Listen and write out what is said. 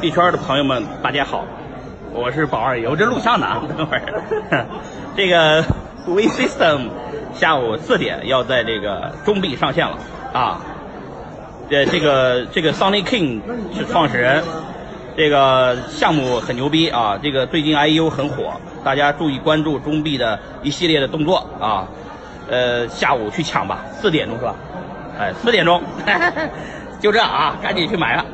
币圈的朋友们，大家好，我是宝二爷，这录像呢，等会儿，这个 We System 下午四点要在这个中币上线了。啊，呃，这个这个 Sonny King 是创始人，这个项目很牛逼啊，这个最近 IEO 很火，大家注意关注中币的一系列的动作啊，呃，下午去抢吧，四点钟是吧？哎，四点钟，就这啊，赶紧去买了。